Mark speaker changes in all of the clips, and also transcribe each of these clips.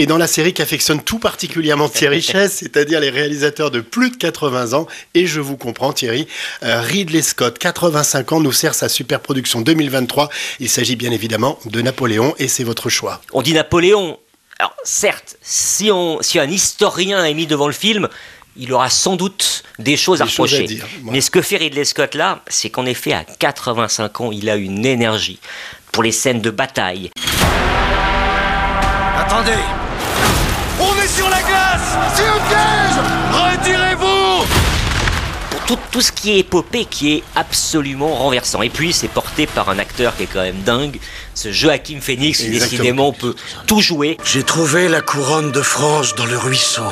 Speaker 1: Et dans la série qu'affectionne tout particulièrement Thierry Chess, c'est-à-dire les réalisateurs de plus de 80 ans, et je vous comprends Thierry, euh, Ridley Scott, 85 ans, nous sert sa super production 2023. Il s'agit bien évidemment de Napoléon et c'est votre choix.
Speaker 2: On dit Napoléon. Alors certes, si, on, si un historien est mis devant le film, il aura sans doute des choses à reprocher. Mais ce que fait Ridley Scott là, c'est qu'en effet, à 85 ans, il a une énergie pour les scènes de bataille.
Speaker 3: Attendez On est sur la glace C'est un piège Retirez-vous
Speaker 2: Pour tout, tout, ce qui est épopée, qui est absolument renversant. Et puis, c'est porté par un acteur qui est quand même dingue. Ce Joachim Phoenix, décidément, on peut tout jouer.
Speaker 4: J'ai trouvé la couronne de France dans le ruisseau.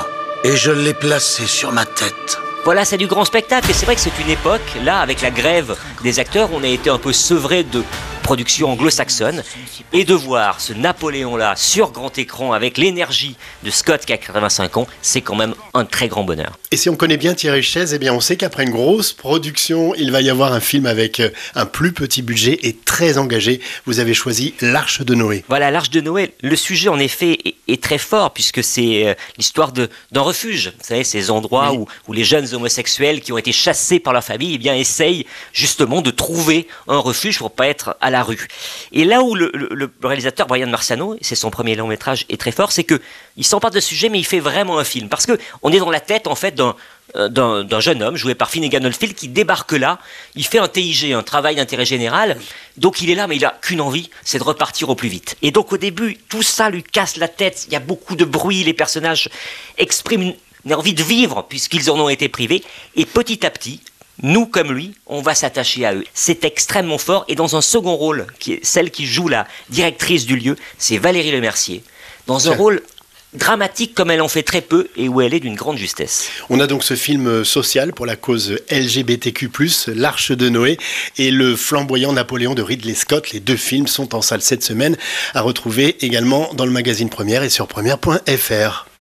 Speaker 4: Et je l'ai placée sur ma tête.
Speaker 2: Voilà, c'est du grand spectacle. Et c'est vrai que c'est une époque, là, avec la grève des acteurs, on a été un peu sevré de production anglo-saxonne, et de voir ce Napoléon-là sur grand écran avec l'énergie de Scott qui a 85 ans, c'est quand même un très grand bonheur.
Speaker 1: Et si on connaît bien Thierry Chaise, eh bien on sait qu'après une grosse production, il va y avoir un film avec euh, un plus petit budget et très engagé. Vous avez choisi L'Arche de Noé.
Speaker 2: Voilà, L'Arche de Noé. Le sujet, en effet, est, très fort puisque c'est euh, l'histoire d'un refuge. Vous savez, ces endroits où, où, les jeunes homosexuels qui ont été chassés par leur famille, eh bien, essayent justement de trouver un refuge pour pas être à la rue. Et là où le, réalisateur Brian Marciano, c'est son premier long métrage, est très fort, c'est que il s'empare de ce sujet, mais il fait vraiment un film. Parce que on est dans la tête, en fait, euh, d'un jeune homme joué par Finnegan Oldfield qui débarque là, il fait un TIG, un travail d'intérêt général, donc il est là mais il a qu'une envie, c'est de repartir au plus vite. Et donc au début, tout ça lui casse la tête, il y a beaucoup de bruit, les personnages expriment une envie de vivre puisqu'ils en ont été privés, et petit à petit, nous comme lui, on va s'attacher à eux. C'est extrêmement fort. Et dans un second rôle, qui est celle qui joue la directrice du lieu, c'est Valérie Lemercier. Dans un rôle dramatique comme elle en fait très peu et où elle est d'une grande justesse.
Speaker 1: On a donc ce film social pour la cause LGBTQ+, L'Arche de Noé et le flamboyant Napoléon de Ridley Scott. Les deux films sont en salle cette semaine à retrouver également dans le magazine Première et sur première.fr.